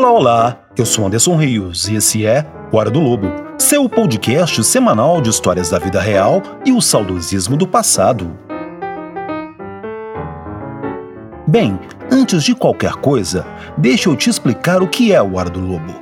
Olá, olá! Eu sou Anderson Rios e esse é Hora do Lobo, seu podcast semanal de histórias da vida real e o saudosismo do passado. Bem, antes de qualquer coisa, deixa eu te explicar o que é o Hora do Lobo.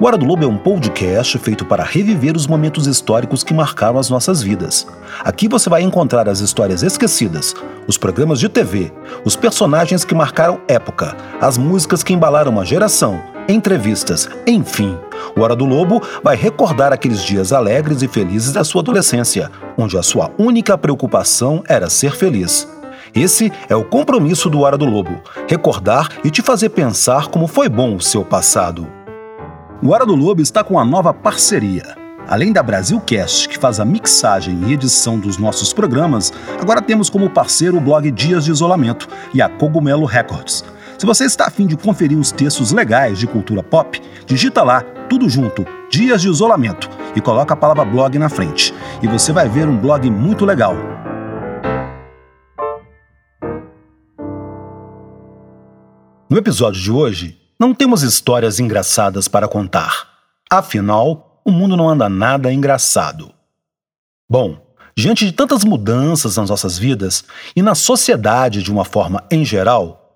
O Hora do Lobo é um podcast feito para reviver os momentos históricos que marcaram as nossas vidas. Aqui você vai encontrar as histórias esquecidas, os programas de TV, os personagens que marcaram época, as músicas que embalaram uma geração, entrevistas, enfim. O Hora do Lobo vai recordar aqueles dias alegres e felizes da sua adolescência, onde a sua única preocupação era ser feliz. Esse é o compromisso do Hora do Lobo: recordar e te fazer pensar como foi bom o seu passado. O Hora do Lobo está com uma nova parceria. Além da Brasilcast, que faz a mixagem e edição dos nossos programas, agora temos como parceiro o blog Dias de Isolamento e a Cogumelo Records. Se você está afim de conferir uns textos legais de cultura pop, digita lá, tudo junto, Dias de Isolamento, e coloca a palavra blog na frente. E você vai ver um blog muito legal. No episódio de hoje, não temos histórias engraçadas para contar. Afinal, o mundo não anda nada engraçado. Bom, diante de tantas mudanças nas nossas vidas e na sociedade de uma forma em geral,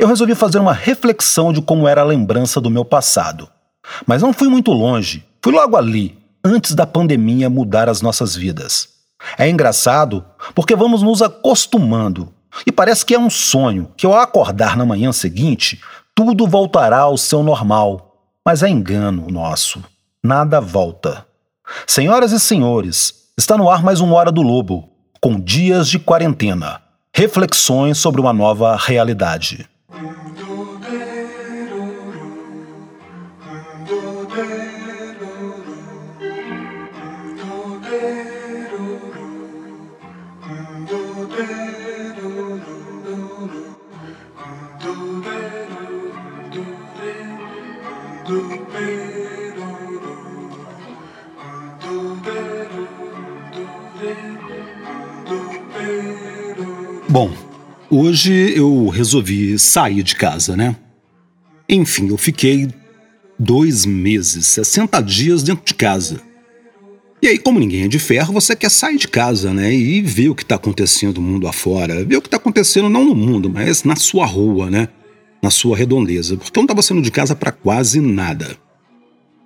eu resolvi fazer uma reflexão de como era a lembrança do meu passado. Mas não fui muito longe, fui logo ali, antes da pandemia mudar as nossas vidas. É engraçado porque vamos nos acostumando e parece que é um sonho que, ao acordar na manhã seguinte, tudo voltará ao seu normal. Mas é engano nosso. Nada volta. Senhoras e senhores, está no ar mais um Hora do Lobo, com dias de quarentena. Reflexões sobre uma nova realidade. 음도대로로 음도대로로 음도대로로. Hoje eu resolvi sair de casa, né? Enfim, eu fiquei dois meses, 60 dias dentro de casa. E aí, como ninguém é de ferro, você quer sair de casa, né? E ver o que está acontecendo mundo afora. Ver o que está acontecendo não no mundo, mas na sua rua, né? Na sua redondeza. Porque eu não estava saindo de casa para quase nada.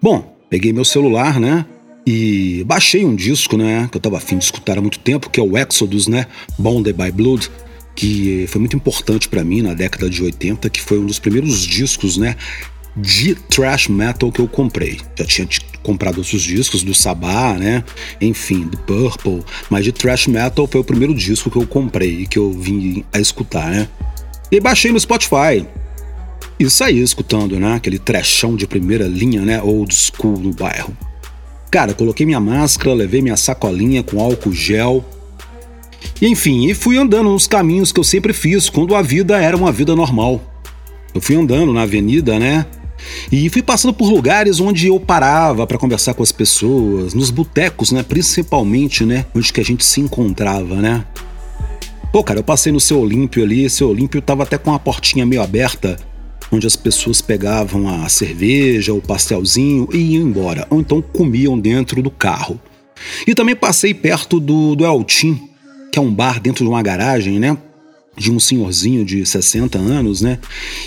Bom, peguei meu celular, né? E baixei um disco, né, que eu estava afim de escutar há muito tempo, que é o Exodus, né, Bonded by Blood, que foi muito importante para mim na década de 80, que foi um dos primeiros discos, né, de thrash metal que eu comprei. Já tinha comprado outros discos do Sabá, né? Enfim, do Purple, mas de thrash metal foi o primeiro disco que eu comprei e que eu vim a escutar, né? E baixei no Spotify. E saí escutando, né? Aquele trashão de primeira linha, né? Old school no bairro. Cara, coloquei minha máscara, levei minha sacolinha com álcool gel. Enfim, e fui andando nos caminhos que eu sempre fiz quando a vida era uma vida normal. Eu fui andando na avenida, né? E fui passando por lugares onde eu parava para conversar com as pessoas, nos botecos, né? Principalmente, né? Onde que a gente se encontrava, né? Pô, cara, eu passei no seu Olímpio ali, seu Olímpio tava até com a portinha meio aberta onde as pessoas pegavam a cerveja, o pastelzinho e iam embora, ou então comiam dentro do carro. E também passei perto do, do Eltim, que é um bar dentro de uma garagem, né? De um senhorzinho de 60 anos, né?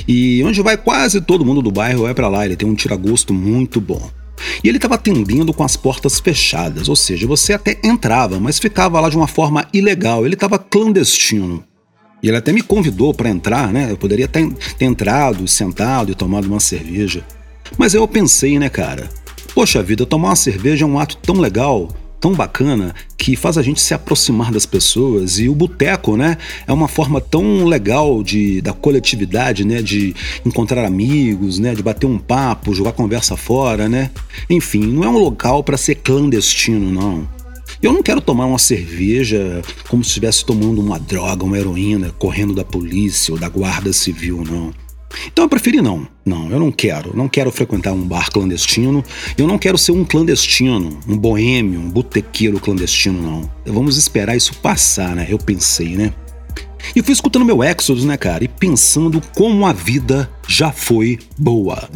E onde vai quase todo mundo do bairro vai para lá, ele tem um tiragosto muito bom. E ele estava atendendo com as portas fechadas, ou seja, você até entrava, mas ficava lá de uma forma ilegal, ele estava clandestino. E ele até me convidou para entrar, né? Eu poderia ter, ter entrado, sentado e tomado uma cerveja. Mas eu pensei, né, cara? Poxa vida, tomar uma cerveja é um ato tão legal, tão bacana, que faz a gente se aproximar das pessoas. E o boteco, né, é uma forma tão legal de da coletividade, né, de encontrar amigos, né, de bater um papo, jogar conversa fora, né? Enfim, não é um local para ser clandestino, não. Eu não quero tomar uma cerveja como se estivesse tomando uma droga, uma heroína, correndo da polícia ou da guarda civil, não. Então eu preferi não. Não, eu não quero. Não quero frequentar um bar clandestino. Eu não quero ser um clandestino, um boêmio, um botequeiro clandestino, não. Vamos esperar isso passar, né? Eu pensei, né? E fui escutando meu Exodus, né, cara? E pensando como a vida já foi boa.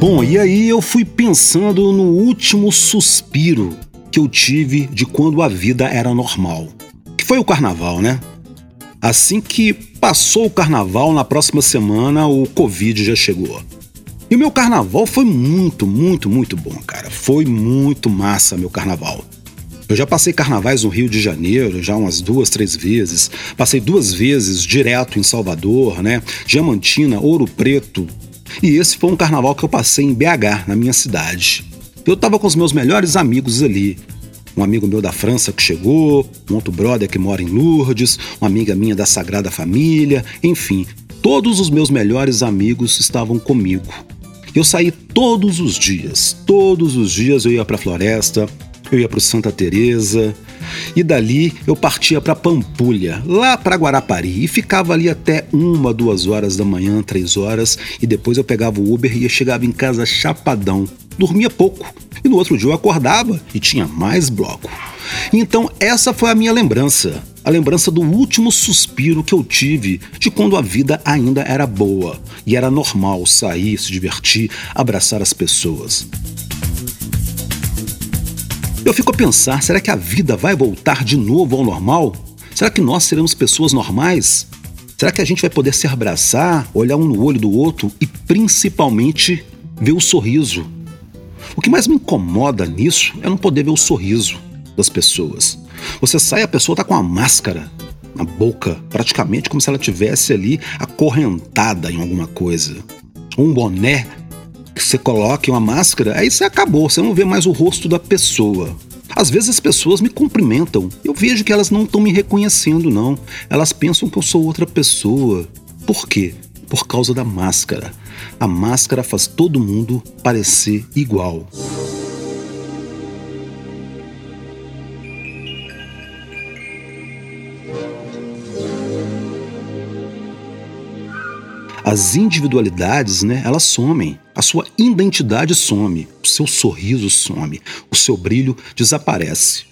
Bom, e aí eu fui pensando no último suspiro que eu tive de quando a vida era normal. Foi o carnaval, né? Assim que passou o carnaval, na próxima semana o Covid já chegou. E o meu carnaval foi muito, muito, muito bom, cara. Foi muito massa meu carnaval. Eu já passei carnavais no Rio de Janeiro, já umas duas, três vezes. Passei duas vezes direto em Salvador, né? Diamantina, Ouro Preto, e esse foi um carnaval que eu passei em BH, na minha cidade. Eu tava com os meus melhores amigos ali. Um amigo meu da França que chegou, um outro brother que mora em Lourdes, uma amiga minha da Sagrada Família, enfim, todos os meus melhores amigos estavam comigo. Eu saí todos os dias, todos os dias eu ia para a floresta, eu ia para Santa Teresa, e dali eu partia para Pampulha, lá para Guarapari, e ficava ali até uma, duas horas da manhã, três horas, e depois eu pegava o Uber e chegava em casa chapadão. Dormia pouco, e no outro dia eu acordava e tinha mais bloco. Então essa foi a minha lembrança, a lembrança do último suspiro que eu tive de quando a vida ainda era boa e era normal sair, se divertir, abraçar as pessoas. Eu fico a pensar: será que a vida vai voltar de novo ao normal? Será que nós seremos pessoas normais? Será que a gente vai poder se abraçar, olhar um no olho do outro e principalmente ver o sorriso? O que mais me incomoda nisso é não poder ver o sorriso das pessoas. Você sai, a pessoa está com a máscara na boca, praticamente como se ela tivesse ali acorrentada em alguma coisa. Um boné você coloque uma máscara, aí você acabou, você não vê mais o rosto da pessoa. Às vezes as pessoas me cumprimentam, eu vejo que elas não estão me reconhecendo, não. Elas pensam que eu sou outra pessoa. Por quê? Por causa da máscara. A máscara faz todo mundo parecer igual. as individualidades, né, elas somem. A sua identidade some, o seu sorriso some, o seu brilho desaparece.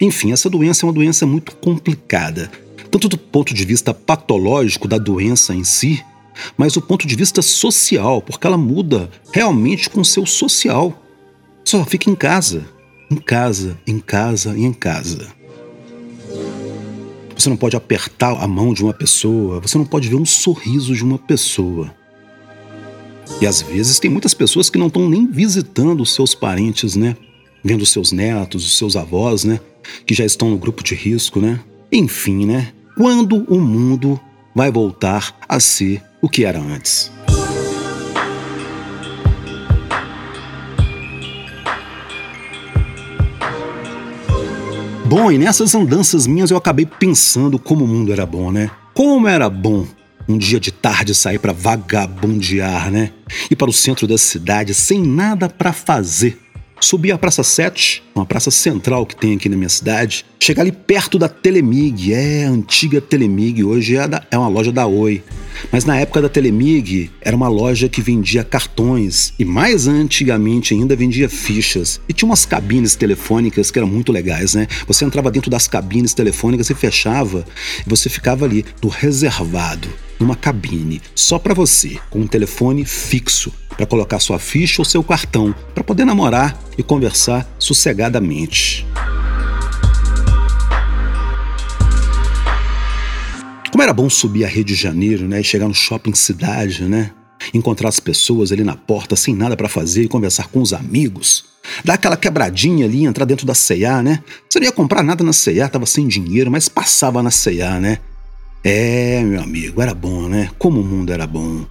Enfim, essa doença é uma doença muito complicada, tanto do ponto de vista patológico da doença em si, mas do ponto de vista social, porque ela muda realmente com o seu social. Só fica em casa, em casa, em casa e em casa. Você não pode apertar a mão de uma pessoa, você não pode ver um sorriso de uma pessoa. E às vezes tem muitas pessoas que não estão nem visitando os seus parentes, né? Vendo os seus netos, os seus avós, né? Que já estão no grupo de risco, né? Enfim, né? Quando o mundo vai voltar a ser o que era antes? Bom, e nessas andanças minhas eu acabei pensando como o mundo era bom, né? Como era bom um dia de tarde sair para vagabundear, né? Ir para o centro da cidade sem nada para fazer Subi a Praça 7, uma praça central que tem aqui na minha cidade. Chegar ali perto da Telemig, é a antiga Telemig, hoje é, da, é uma loja da Oi. Mas na época da Telemig, era uma loja que vendia cartões e mais antigamente ainda vendia fichas. E tinha umas cabines telefônicas que eram muito legais, né? Você entrava dentro das cabines telefônicas e fechava e você ficava ali no reservado, numa cabine, só para você, com um telefone fixo para colocar sua ficha ou seu cartão, para poder namorar e conversar sossegadamente. Como era bom subir a Rio de Janeiro, né, e chegar no shopping cidade, né? Encontrar as pessoas ali na porta sem nada para fazer e conversar com os amigos. Dar aquela quebradinha ali, entrar dentro da C&A, né? Você não ia comprar nada na C&A, tava sem dinheiro, mas passava na C&A, né? É, meu amigo, era bom, né? Como o mundo era bom.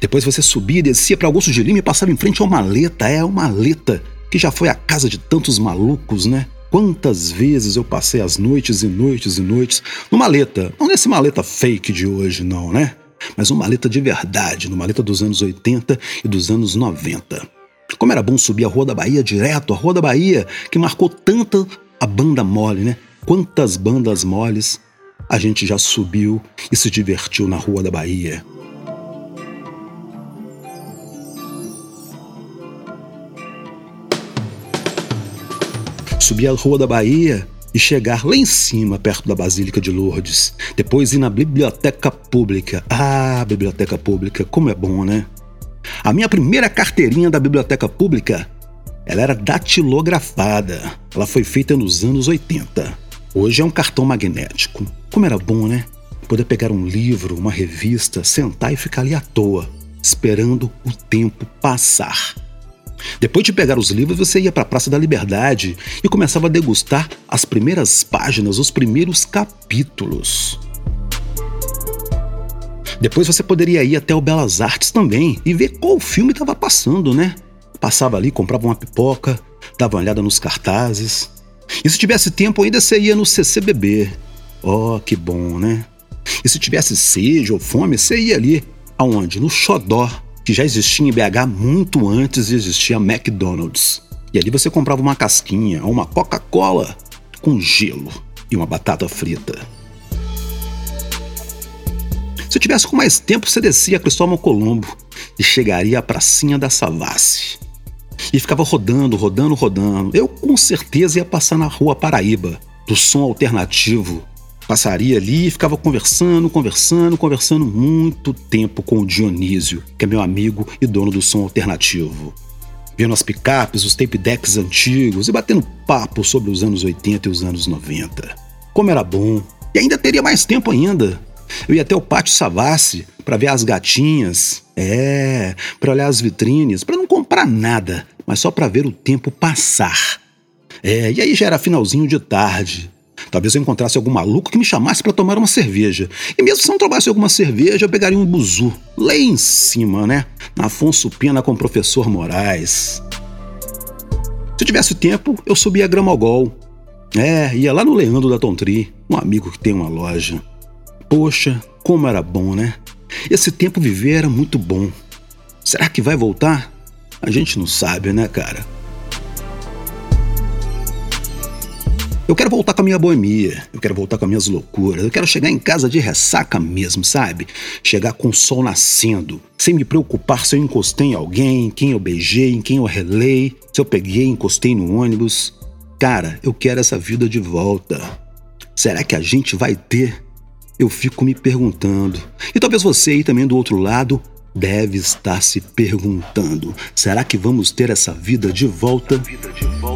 Depois você subia e descia para Augusto de Lima e passava em frente a uma maleta, é uma maleta, que já foi a casa de tantos malucos, né? Quantas vezes eu passei as noites e noites e noites numa maleta, não nesse maleta fake de hoje, não, né? Mas uma maleta de verdade, numa maleta dos anos 80 e dos anos 90. Como era bom subir a Rua da Bahia direto, a Rua da Bahia, que marcou tanta a banda mole, né? Quantas bandas moles a gente já subiu e se divertiu na Rua da Bahia. Subir a Rua da Bahia e chegar lá em cima, perto da Basílica de Lourdes. Depois ir na Biblioteca Pública. Ah, Biblioteca Pública, como é bom, né? A minha primeira carteirinha da Biblioteca Pública, ela era datilografada. Ela foi feita nos anos 80. Hoje é um cartão magnético. Como era bom, né? Poder pegar um livro, uma revista, sentar e ficar ali à toa, esperando o tempo passar. Depois de pegar os livros, você ia para a Praça da Liberdade e começava a degustar as primeiras páginas, os primeiros capítulos. Depois você poderia ir até o Belas Artes também e ver qual filme estava passando, né? Passava ali, comprava uma pipoca, dava uma olhada nos cartazes. E se tivesse tempo, ainda você ia no CCBB. Oh, que bom, né? E se tivesse sede ou fome, você ia ali. Aonde? No Xodó, que já existia em BH muito antes de existir a McDonald's. E ali você comprava uma casquinha ou uma Coca-Cola com gelo e uma batata frita. Se tivesse com mais tempo, você descia a Cristóvão Colombo e chegaria à pracinha da Savassi. E ficava rodando, rodando, rodando. Eu com certeza ia passar na rua Paraíba, do som alternativo, Passaria ali e ficava conversando, conversando, conversando muito tempo com o Dionísio, que é meu amigo e dono do som alternativo. Vendo as picapes, os tape decks antigos e batendo papo sobre os anos 80 e os anos 90. Como era bom. E ainda teria mais tempo ainda. Eu ia até o Pátio Savassi para ver as gatinhas. É, para olhar as vitrines, para não comprar nada, mas só para ver o tempo passar. É, e aí já era finalzinho de tarde. Talvez eu encontrasse algum maluco que me chamasse para tomar uma cerveja. E mesmo se não tomasse alguma cerveja, eu pegaria um buzu. Lá em cima, né? Na Afonso Pena com o professor Moraes. Se eu tivesse tempo, eu subia a Gramogol. É, ia lá no Leandro da Tontri, um amigo que tem uma loja. Poxa, como era bom, né? Esse tempo viver era muito bom. Será que vai voltar? A gente não sabe, né, cara? Eu quero voltar com a minha boemia, eu quero voltar com as minhas loucuras, eu quero chegar em casa de ressaca mesmo, sabe? Chegar com o sol nascendo, sem me preocupar se eu encostei em alguém, quem eu beijei, em quem eu relei, se eu peguei, encostei no ônibus. Cara, eu quero essa vida de volta. Será que a gente vai ter? Eu fico me perguntando. E talvez você aí também do outro lado deve estar se perguntando: será que vamos ter essa vida de volta? Vida de volta.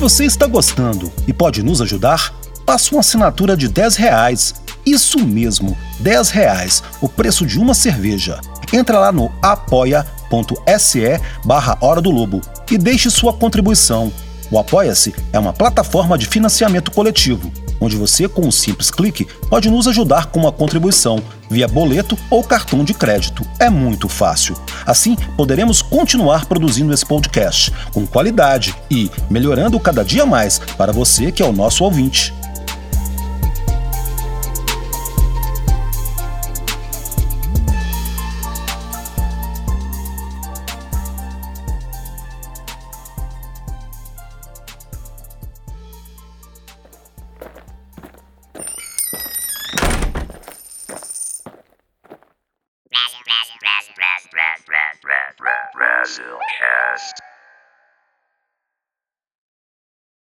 Você está gostando e pode nos ajudar, faça uma assinatura de 10 reais. Isso mesmo, 10 reais, o preço de uma cerveja. Entra lá no apoia.se barra Hora do Lobo e deixe sua contribuição. O Apoia-se é uma plataforma de financiamento coletivo onde você, com um simples clique, pode nos ajudar com uma contribuição via boleto ou cartão de crédito. É muito fácil. Assim, poderemos continuar produzindo esse podcast com qualidade e melhorando cada dia mais para você que é o nosso ouvinte.